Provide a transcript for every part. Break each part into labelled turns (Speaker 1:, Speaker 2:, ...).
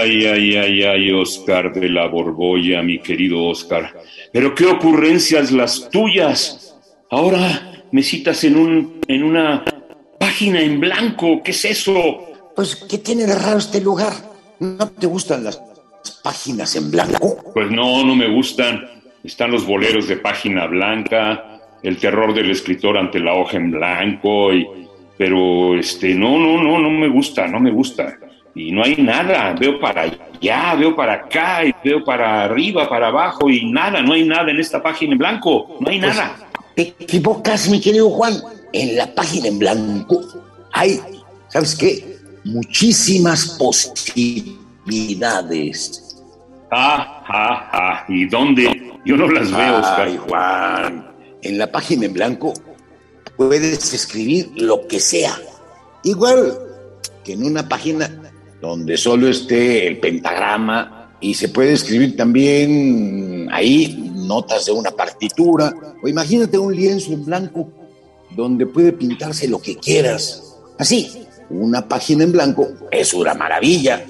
Speaker 1: Ay, ay, ay, ay, Oscar de la Borbolla, mi querido Oscar. Pero qué ocurrencias las tuyas. Ahora me citas en un, en una página en blanco. ¿Qué es eso?
Speaker 2: Pues, ¿qué tiene de raro este lugar? ¿No te gustan las páginas en blanco?
Speaker 1: Pues no, no me gustan. Están los boleros de página blanca, el terror del escritor ante la hoja en blanco, y, pero este, no, no, no, no me gusta, no me gusta y no hay nada. Veo para allá, veo para acá, y veo para arriba, para abajo y nada, no hay nada en esta página en blanco, no hay nada.
Speaker 2: Te equivocas, mi querido Juan. En la página en blanco hay, ¿sabes qué? Muchísimas posibilidades.
Speaker 1: Ah, ah, ah. ¿Y dónde? Yo no las veo, Oscar.
Speaker 2: Ay, Juan. En la página en blanco puedes escribir lo que sea. Igual que en una página donde solo esté el pentagrama y se puede escribir también ahí notas de una partitura o imagínate un lienzo en blanco donde puede pintarse lo que quieras. Así, una página en blanco es una maravilla.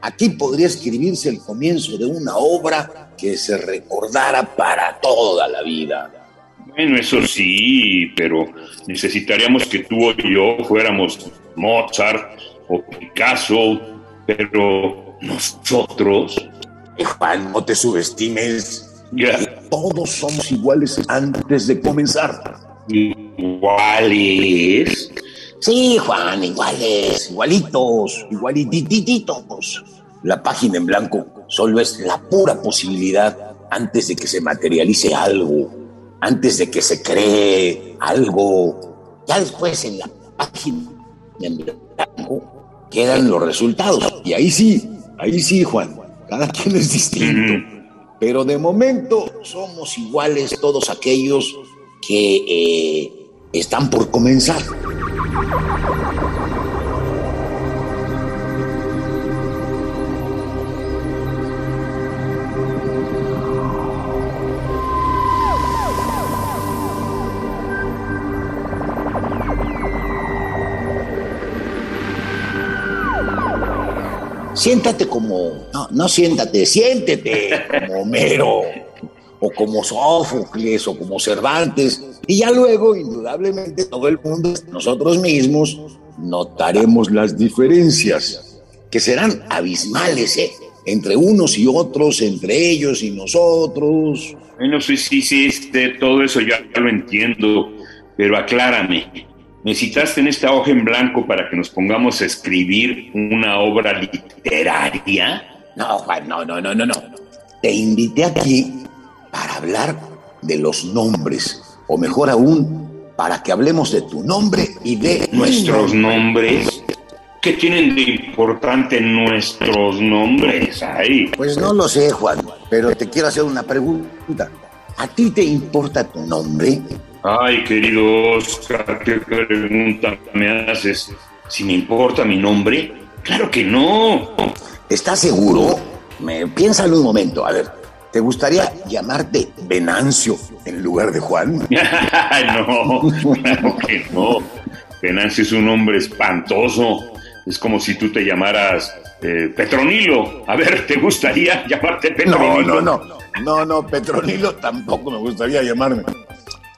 Speaker 2: Aquí podría escribirse el comienzo de una obra que se recordara para toda la vida.
Speaker 1: Bueno, eso sí, pero necesitaríamos que tú o yo fuéramos Mozart o Picasso, pero nosotros...
Speaker 2: Juan, no te subestimes. Todos somos iguales antes de comenzar.
Speaker 1: ¿Iguales?
Speaker 2: Sí, Juan, iguales, igualitos, igualitititos. La página en blanco solo es la pura posibilidad antes de que se materialice algo, antes de que se cree algo. Ya después en la página en blanco quedan los resultados. Y ahí sí, ahí sí, Juan, cada quien es distinto. Pero de momento somos iguales todos aquellos que eh, están por comenzar. Siéntate como, no, no siéntate, siéntete como Homero, o como Sófocles, o como Cervantes, y ya luego, indudablemente, todo el mundo, nosotros mismos, notaremos las diferencias, que serán abismales, ¿eh? Entre unos y otros, entre ellos y nosotros.
Speaker 1: Bueno, sí, sí, sí, este, todo eso ya lo entiendo, pero aclárame. ¿Me citaste en esta hoja en blanco para que nos pongamos a escribir una obra literaria?
Speaker 2: No, Juan, no, no, no, no, no. Te invité aquí para hablar de los nombres, o mejor aún, para que hablemos de tu nombre y de
Speaker 1: nuestros nombres. ¿Qué tienen de importante nuestros nombres ahí?
Speaker 2: Pues no lo sé, Juan, pero te quiero hacer una pregunta. ¿A ti te importa tu nombre?
Speaker 1: Ay, querido Oscar, ¿qué pregunta me haces? ¿Si me importa mi nombre? Claro que no.
Speaker 2: ¿Estás seguro? Me, piénsalo un momento, a ver. ¿Te gustaría llamarte Venancio en lugar de Juan?
Speaker 1: no, claro que no. Venancio es un nombre espantoso. Es como si tú te llamaras eh, Petronilo. A ver, ¿te gustaría llamarte Petronilo?
Speaker 2: No, no, no. No, no, Petronilo tampoco me gustaría llamarme.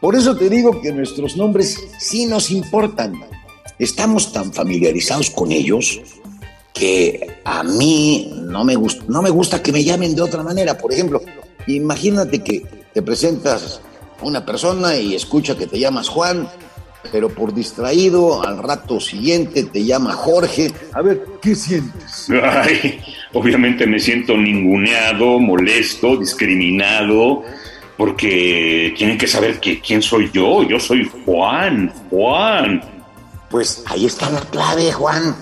Speaker 2: Por eso te digo que nuestros nombres sí nos importan. Estamos tan familiarizados con ellos que a mí no me, gusta, que me llamen de otra manera. Por ejemplo, imagínate que te presentas a una persona y escucha que te llamas Juan, pero por distraído al rato siguiente te llama Jorge. A ver, ¿qué sientes?
Speaker 1: Ay, obviamente me siento ninguneado, molesto, discriminado porque tienen que saber que, quién soy yo. Yo soy Juan, Juan.
Speaker 2: Pues ahí está la clave, Juan.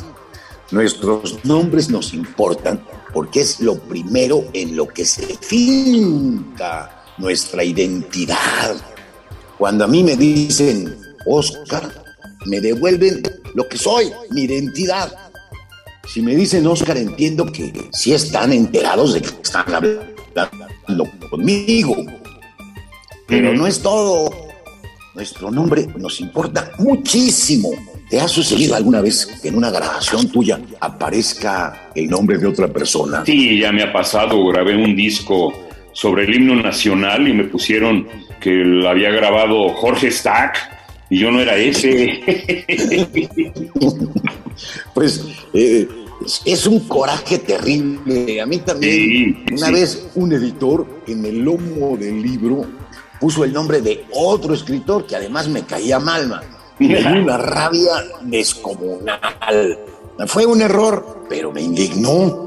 Speaker 2: Nuestros nombres nos importan porque es lo primero en lo que se finca nuestra identidad. Cuando a mí me dicen Oscar, me devuelven lo que soy, mi identidad. Si me dicen Oscar, entiendo que sí están enterados de que están hablando conmigo. Pero no es todo. Nuestro nombre nos importa muchísimo. ¿Te ha sucedido alguna vez que en una grabación tuya aparezca el nombre de otra persona?
Speaker 1: Sí, ya me ha pasado. Grabé un disco sobre el himno nacional y me pusieron que lo había grabado Jorge Stack y yo no era ese.
Speaker 2: pues eh, es un coraje terrible. A mí también, una vez un editor en el lomo del libro puso el nombre de otro escritor que además me caía mal, Me dio una rabia descomunal. Fue un error, pero me indignó.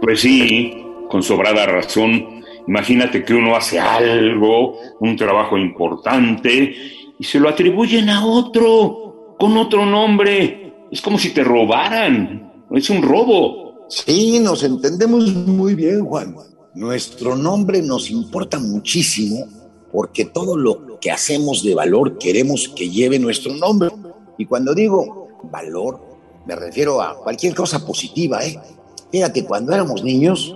Speaker 1: Pues sí, con sobrada razón. Imagínate que uno hace algo, un trabajo importante, y se lo atribuyen a otro, con otro nombre. Es como si te robaran. Es un robo.
Speaker 2: Sí, nos entendemos muy bien, Juan. Nuestro nombre nos importa muchísimo porque todo lo que hacemos de valor queremos que lleve nuestro nombre. Y cuando digo valor, me refiero a cualquier cosa positiva, ¿eh? Fíjate, cuando éramos niños,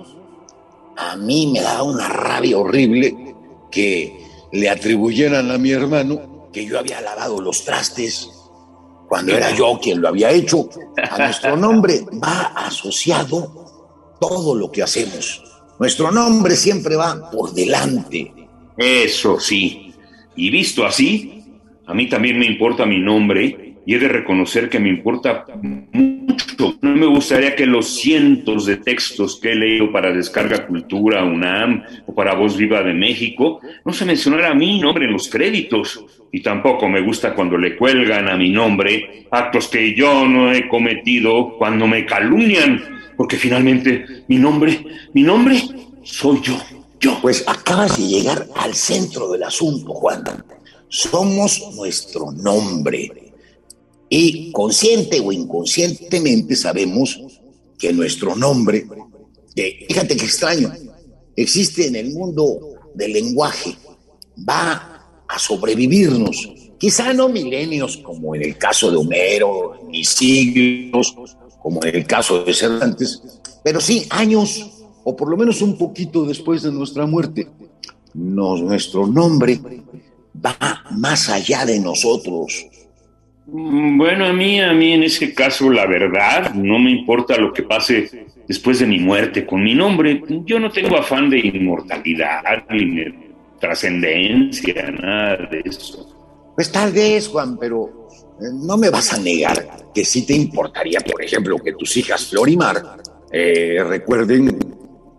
Speaker 2: a mí me daba una rabia horrible que le atribuyeran a mi hermano que yo había lavado los trastes cuando era yo quien lo había hecho. A nuestro nombre va asociado todo lo que hacemos. Nuestro nombre siempre va por delante.
Speaker 1: Eso sí. Y visto así, a mí también me importa mi nombre y he de reconocer que me importa mucho. No me gustaría que los cientos de textos que he leído para Descarga Cultura, UNAM o para Voz Viva de México no se mencionara mi nombre en los créditos. Y tampoco me gusta cuando le cuelgan a mi nombre actos que yo no he cometido cuando me calumnian, porque finalmente mi nombre, mi nombre soy yo. Yo.
Speaker 2: Pues acabas de llegar al centro del asunto, Juan. Somos nuestro nombre. Y consciente o inconscientemente sabemos que nuestro nombre, que fíjate qué extraño, existe en el mundo del lenguaje, va a sobrevivirnos. Quizá no milenios como en el caso de Homero, ni siglos como en el caso de Cervantes, pero sí años o por lo menos un poquito después de nuestra muerte. nuestro nombre va más allá de nosotros
Speaker 1: bueno, a mí, a mí en ese caso, la verdad, no me importa lo que pase después de mi muerte con mi nombre. Yo no tengo afán de inmortalidad ni de trascendencia, nada de eso.
Speaker 2: Pues tal vez, Juan, pero eh, no me vas a negar que sí te importaría, por ejemplo, que tus hijas Florimar eh, recuerden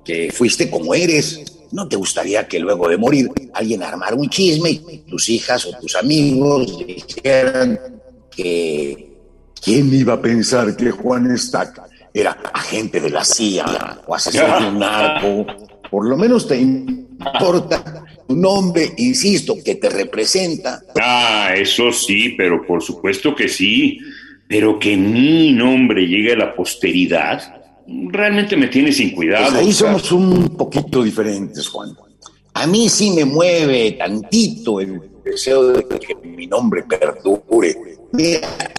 Speaker 2: que fuiste como eres. ¿No te gustaría que luego de morir alguien armara un chisme y tus hijas o tus amigos dijeran que ¿quién iba a pensar que Juan Stack era agente de la CIA o asesor de un narco? Por lo menos te importa tu nombre, insisto, que te representa.
Speaker 1: Ah, eso sí, pero por supuesto que sí. Pero que mi nombre llegue a la posteridad, realmente me tiene sin cuidado.
Speaker 2: Pues ahí somos un poquito diferentes, Juan. A mí sí me mueve tantito el deseo de que mi nombre perdure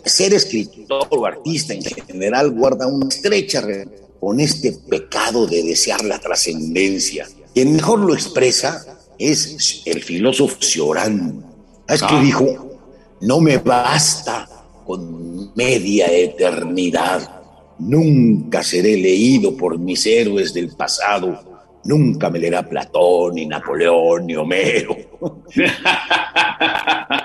Speaker 2: ser escritor o artista en general guarda una estrecha relación con este pecado de desear la trascendencia. Quien mejor lo expresa es el filósofo Cioran. Es que ah. dijo, no me basta con media eternidad. Nunca seré leído por mis héroes del pasado Nunca me leerá Platón, ni Napoleón, ni Homero.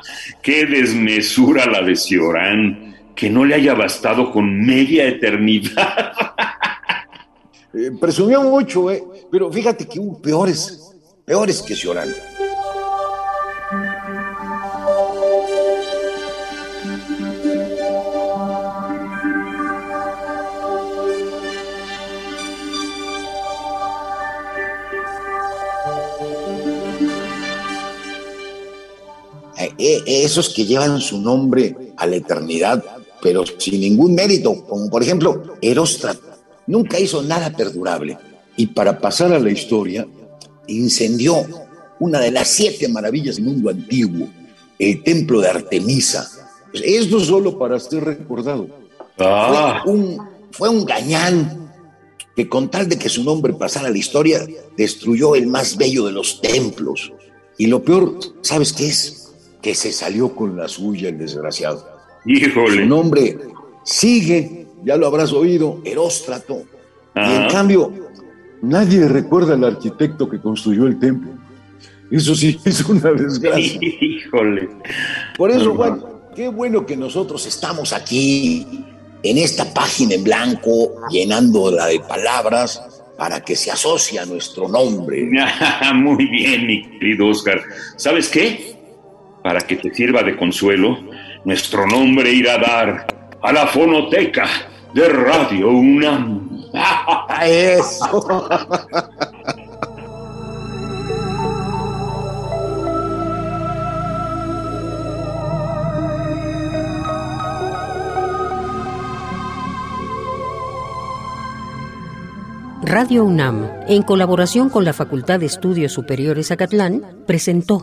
Speaker 1: Qué desmesura la de Ciorán, que no le haya bastado con media eternidad.
Speaker 2: Eh, presumió mucho, ¿eh? pero fíjate que hubo peores, peores que Ciorán. Esos que llevan su nombre a la eternidad, pero sin ningún mérito, como por ejemplo Eróstrato. Nunca hizo nada perdurable. Y para pasar a la historia, incendió una de las siete maravillas del mundo antiguo, el templo de Artemisa. Esto solo para ser recordado.
Speaker 1: Ah.
Speaker 2: Fue, un, fue un gañán que con tal de que su nombre pasara a la historia, destruyó el más bello de los templos. Y lo peor, ¿sabes qué es? Que se salió con la suya el desgraciado.
Speaker 1: Híjole.
Speaker 2: Su nombre sigue, ya lo habrás oído, Eróstrato. Y en
Speaker 1: Ajá.
Speaker 2: cambio, nadie recuerda al arquitecto que construyó el templo. Eso sí es una desgracia.
Speaker 1: Híjole.
Speaker 2: Por eso. Juan, qué bueno que nosotros estamos aquí, en esta página en blanco, llenándola de palabras para que se asocie a nuestro nombre.
Speaker 1: Muy bien, mi querido Oscar. ¿Sabes qué? Para que te sirva de consuelo, nuestro nombre irá a dar a la fonoteca de Radio UNAM.
Speaker 2: Eso.
Speaker 3: Radio UNAM, en colaboración con la Facultad de Estudios Superiores Acatlán, presentó